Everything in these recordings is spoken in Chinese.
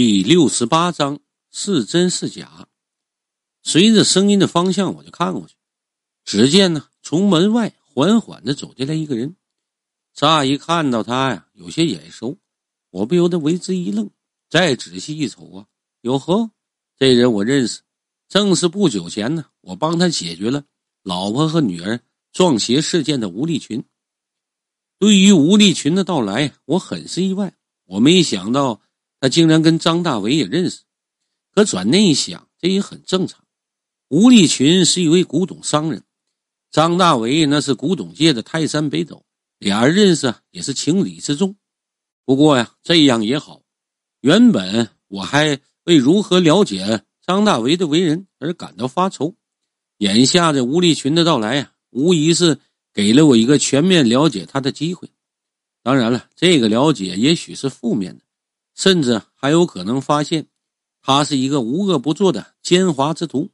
第六十八章是真是假？随着声音的方向，我就看过去，只见呢，从门外缓缓的走进来一个人。乍一看到他呀，有些眼熟，我不由得为之一愣。再仔细一瞅啊，哟呵，这人我认识，正是不久前呢，我帮他解决了老婆和女儿撞邪事件的吴立群。对于吴立群的到来，我很是意外，我没想到。他竟然跟张大伟也认识，可转念一想，这也很正常。吴立群是一位古董商人，张大伟那是古董界的泰山北斗，俩人认识也是情理之中。不过呀，这样也好。原本我还为如何了解张大为的为人而感到发愁，眼下这吴立群的到来呀，无疑是给了我一个全面了解他的机会。当然了，这个了解也许是负面的。甚至还有可能发现，他是一个无恶不作的奸猾之徒。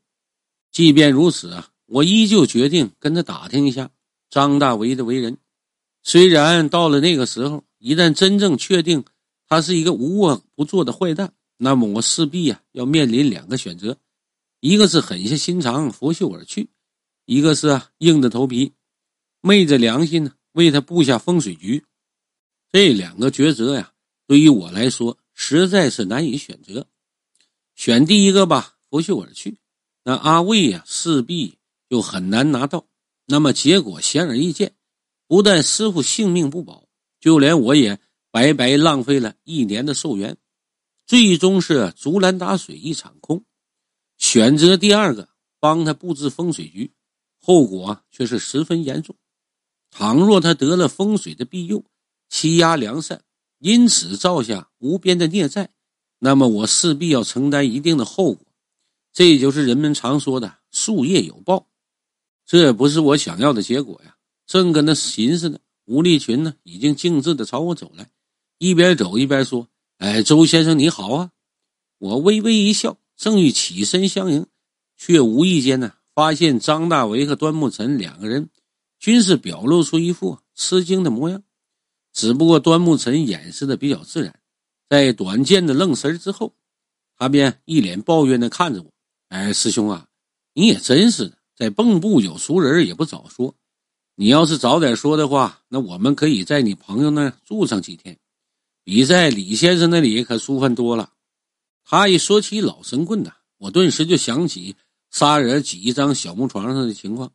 即便如此啊，我依旧决定跟他打听一下张大为的为人。虽然到了那个时候，一旦真正确定他是一个无恶不作的坏蛋，那么我势必呀要面临两个选择：一个是狠下心肠拂袖而去，一个是硬着头皮昧着良心呢为他布下风水局。这两个抉择呀。对于我来说，实在是难以选择。选第一个吧，拂袖而去。那阿卫呀，势必就很难拿到。那么结果显而易见，不但师傅性命不保，就连我也白白浪费了一年的寿元，最终是竹篮打水一场空。选择第二个，帮他布置风水局，后果却是十分严重。倘若他得了风水的庇佑，欺压良善。因此造下无边的孽债，那么我势必要承担一定的后果，这就是人们常说的术业有报。这不是我想要的结果呀！正跟那寻思呢，吴立群呢已经径自的朝我走来，一边走一边说：“哎，周先生你好啊！”我微微一笑，正欲起身相迎，却无意间呢发现张大为和端木尘两个人均是表露出一副吃惊的模样。只不过端木尘掩饰的比较自然，在短见的愣神之后，他便一脸抱怨的看着我：“哎，师兄啊，你也真是的，在蚌埠有熟人也不早说。你要是早点说的话，那我们可以在你朋友那儿住上几天，比在李先生那里可舒服多了。”他一说起老神棍的，我顿时就想起仨人挤一张小木床上的情况。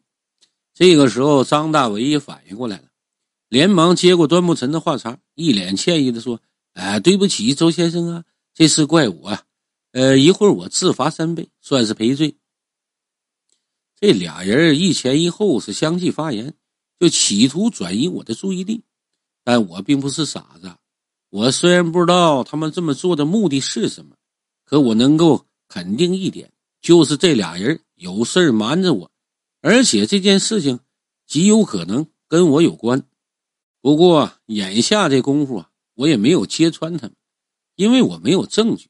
这个时候，张大伟也反应过来了。连忙接过端木晨的话茬，一脸歉意的说：“哎，对不起，周先生啊，这事怪我啊。呃，一会儿我自罚三杯，算是赔罪。”这俩人一前一后是相继发言，就企图转移我的注意力。但我并不是傻子，我虽然不知道他们这么做的目的是什么，可我能够肯定一点，就是这俩人有事瞒着我，而且这件事情极有可能跟我有关。不过眼下这功夫啊，我也没有揭穿他们，因为我没有证据，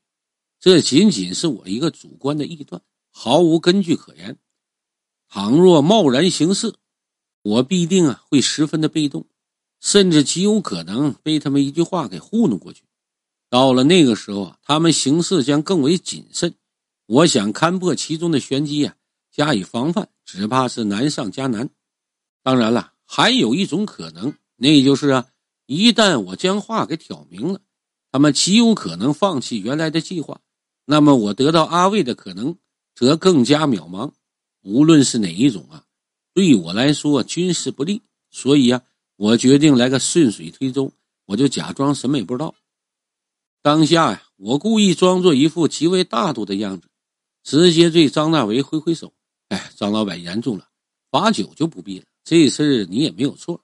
这仅仅是我一个主观的臆断，毫无根据可言。倘若贸然行事，我必定啊会十分的被动，甚至极有可能被他们一句话给糊弄过去。到了那个时候啊，他们行事将更为谨慎，我想勘破其中的玄机啊，加以防范，只怕是难上加难。当然了，还有一种可能。那就是啊，一旦我将话给挑明了，他们极有可能放弃原来的计划，那么我得到阿卫的可能则更加渺茫。无论是哪一种啊，对我来说均是不利。所以啊，我决定来个顺水推舟，我就假装什么也不知道。当下呀，我故意装作一副极为大度的样子，直接对张大为挥挥手：“哎，张老板言重了，罚酒就不必了。这事你也没有错。”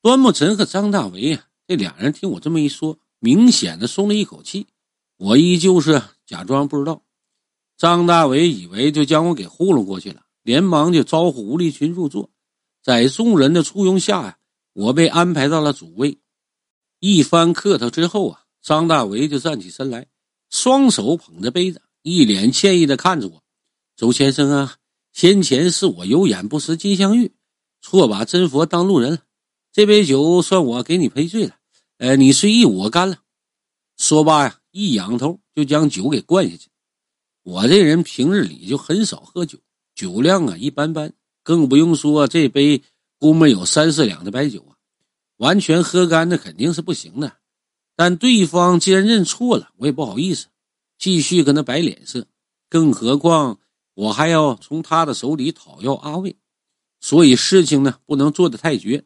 端木尘和张大为啊，这俩人听我这么一说，明显的松了一口气。我依旧是假装不知道。张大为以为就将我给糊弄过去了，连忙就招呼吴立群入座。在众人的簇拥下呀，我被安排到了主位。一番客套之后啊，张大为就站起身来，双手捧着杯子，一脸歉意的看着我：“周先生啊，先前是我有眼不识金镶玉，错把真佛当路人了。”这杯酒算我给你赔罪了，呃，你随意我干了。说罢呀，一仰头就将酒给灌下去。我这人平日里就很少喝酒，酒量啊一般般，更不用说这杯估摸有三四两的白酒啊，完全喝干的肯定是不行的。但对方既然认错了，我也不好意思继续跟他摆脸色，更何况我还要从他的手里讨要阿卫，所以事情呢不能做得太绝。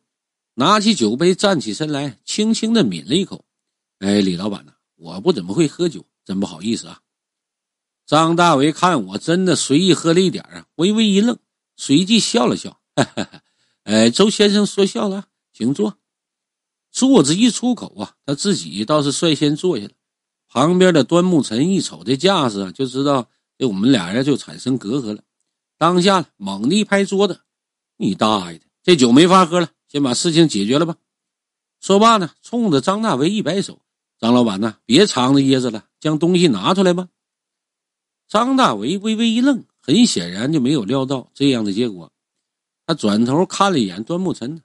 拿起酒杯，站起身来，轻轻的抿了一口。哎，李老板呐，我不怎么会喝酒，真不好意思啊。张大为看我真的随意喝了一点啊，微微一愣，随即笑了笑。哈哈，哎，周先生说笑了，请坐。坐子一出口啊，他自己倒是率先坐下了。旁边的端木尘一瞅这架势啊，就知道这我们俩人就产生隔阂了。当下猛地一拍桌子：“你大爷的，这酒没法喝了！”先把事情解决了吧。说罢呢，冲着张大为一摆手：“张老板呢，别藏着掖着了，将东西拿出来吧。”张大为微微一愣，很显然就没有料到这样的结果。他转头看了一眼端木尘，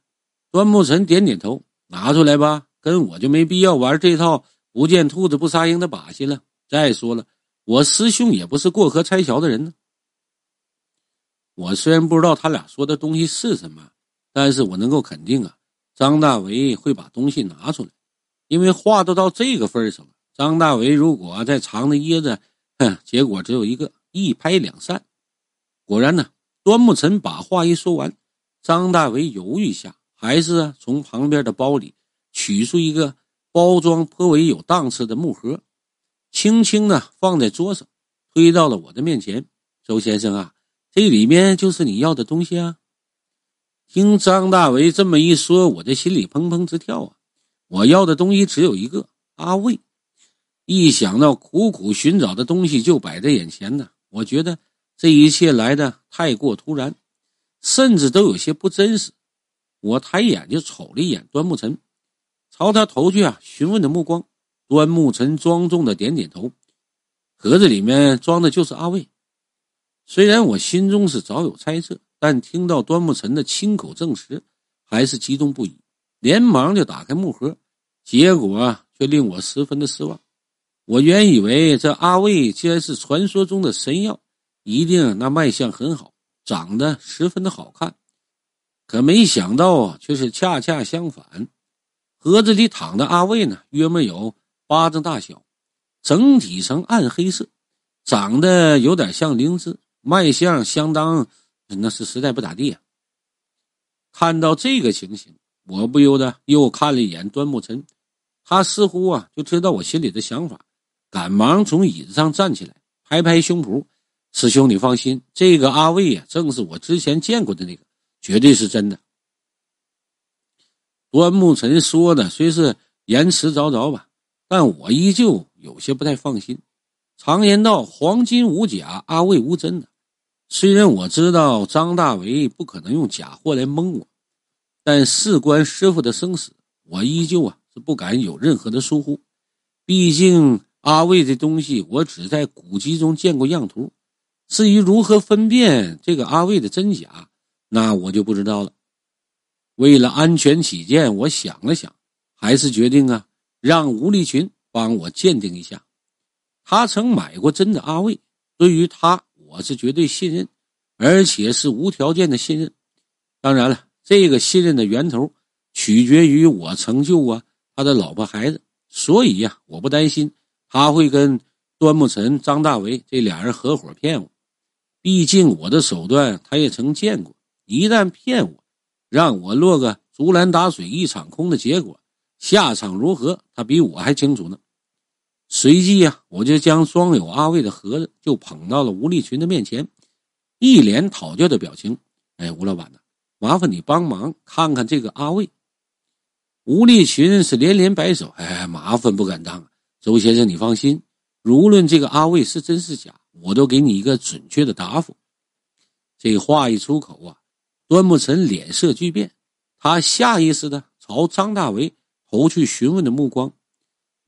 端木尘点点头：“拿出来吧，跟我就没必要玩这套不见兔子不撒鹰的把戏了。再说了，我师兄也不是过河拆桥的人呢。我虽然不知道他俩说的东西是什么。”但是我能够肯定啊，张大为会把东西拿出来，因为话都到这个份上了。张大为如果再藏着掖着，哼，结果只有一个一拍两散。果然呢，端木尘把话一说完，张大为犹豫一下，还是从旁边的包里取出一个包装颇为有档次的木盒，轻轻的放在桌上，推到了我的面前。周先生啊，这里面就是你要的东西啊。听张大为这么一说，我这心里砰砰直跳啊！我要的东西只有一个阿卫，一想到苦苦寻找的东西就摆在眼前呢，我觉得这一切来的太过突然，甚至都有些不真实。我抬眼就瞅了一眼端木尘，朝他投去啊询问的目光。端木尘庄重的点点头，盒子里面装的就是阿卫。虽然我心中是早有猜测。但听到端木尘的亲口证实，还是激动不已，连忙就打开木盒，结果却令我十分的失望。我原以为这阿魏既然是传说中的神药，一定那卖相很好，长得十分的好看，可没想到啊，却是恰恰相反。盒子里躺的阿魏呢，约莫有巴掌大小，整体呈暗黑色，长得有点像灵芝，卖相相当。那是实在不咋地啊！看到这个情形，我不由得又看了一眼端木尘，他似乎啊就知道我心里的想法，赶忙从椅子上站起来，拍拍胸脯：“师兄，你放心，这个阿卫啊，正是我之前见过的那个，绝对是真的。”端木尘说的虽是言辞凿凿吧，但我依旧有些不太放心。常言道：“黄金无假，阿卫无真的。”虽然我知道张大为不可能用假货来蒙我，但事关师傅的生死，我依旧啊是不敢有任何的疏忽。毕竟阿卫这东西，我只在古籍中见过样图，至于如何分辨这个阿卫的真假，那我就不知道了。为了安全起见，我想了想，还是决定啊让吴立群帮我鉴定一下。他曾买过真的阿卫，对于他。我是绝对信任，而且是无条件的信任。当然了，这个信任的源头取决于我成就啊他的老婆孩子，所以呀，我不担心他会跟端木尘、张大为这俩人合伙骗我。毕竟我的手段他也曾见过，一旦骗我，让我落个竹篮打水一场空的结果，下场如何，他比我还清楚呢。随即呀，我就将装有阿卫的盒子就捧到了吴立群的面前，一脸讨教的表情。哎，吴老板呐，麻烦你帮忙看看这个阿卫。吴立群是连连摆手，哎，麻烦不敢当。周先生，你放心，无论这个阿卫是真是假，我都给你一个准确的答复。这话一出口啊，端木尘脸色巨变，他下意识的朝张大为投去询问的目光。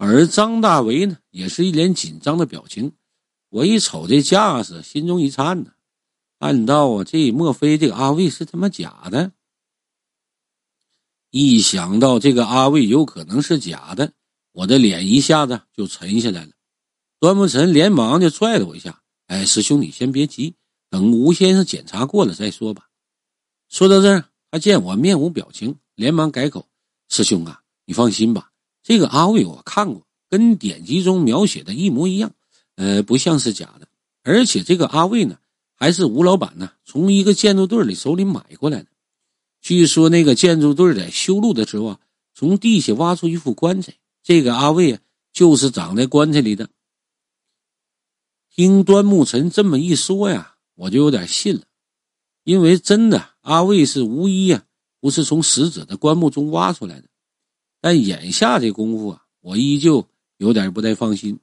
而张大为呢，也是一脸紧张的表情。我一瞅这架势，心中一颤呢。暗道啊，这莫非这个阿卫是他妈假的？一想到这个阿卫有可能是假的，我的脸一下子就沉下来了。端木晨连忙就拽了我一下：“哎，师兄，你先别急，等吴先生检查过了再说吧。”说到这儿，他见我面无表情，连忙改口：“师兄啊，你放心吧，这个阿卫我看过，跟典籍中描写的一模一样，呃，不像是假的。而且这个阿卫呢，还是吴老板呢从一个建筑队里手里买过来的。据说那个建筑队在修路的时候啊，从地下挖出一副棺材，这个阿卫啊就是长在棺材里的。”听端木晨这么一说呀，我就有点信了，因为真的。阿卫是无疑呀，不是从死者的棺木中挖出来的。但眼下这功夫啊，我依旧有点不太放心。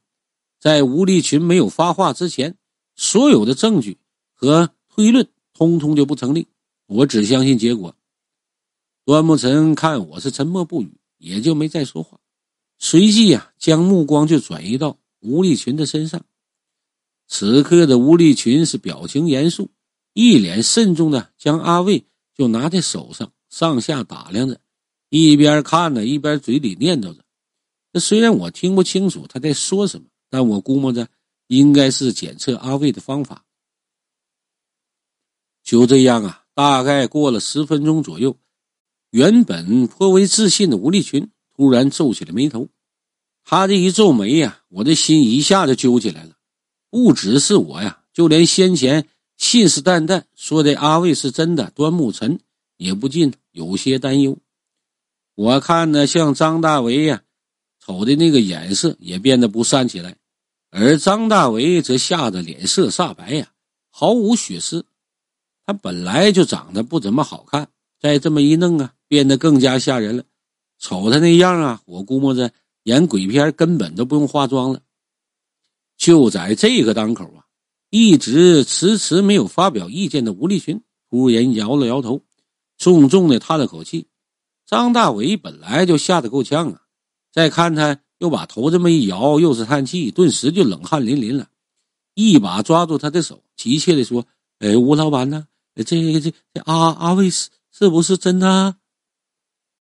在吴立群没有发话之前，所有的证据和推论通通就不成立。我只相信结果。端木晨看我是沉默不语，也就没再说话。随即呀，将目光就转移到吴立群的身上。此刻的吴立群是表情严肃。一脸慎重的将阿卫就拿在手上，上下打量着，一边看着一边嘴里念叨着。这虽然我听不清楚他在说什么，但我估摸着应该是检测阿卫的方法。就这样啊，大概过了十分钟左右，原本颇为自信的吴立群突然皱起了眉头。他这一皱眉呀，我的心一下就揪起来了。不只是我呀，就连先前。信誓旦旦说的阿卫是真的，端木晨也不禁有些担忧。我看呢，像张大为呀，瞅的那个眼色也变得不善起来，而张大为则吓得脸色煞白呀，毫无血丝。他本来就长得不怎么好看，再这么一弄啊，变得更加吓人了。瞅他那样啊，我估摸着演鬼片根本都不用化妆了。就在这个当口啊。一直迟迟没有发表意见的吴立群突然摇了摇头，重重的叹了口气。张大伟本来就吓得够呛啊，再看他又把头这么一摇，又是叹气，顿时就冷汗淋淋了，一把抓住他的手，急切地说：“哎，吴老板呢？这这这阿阿卫是是不是真的？”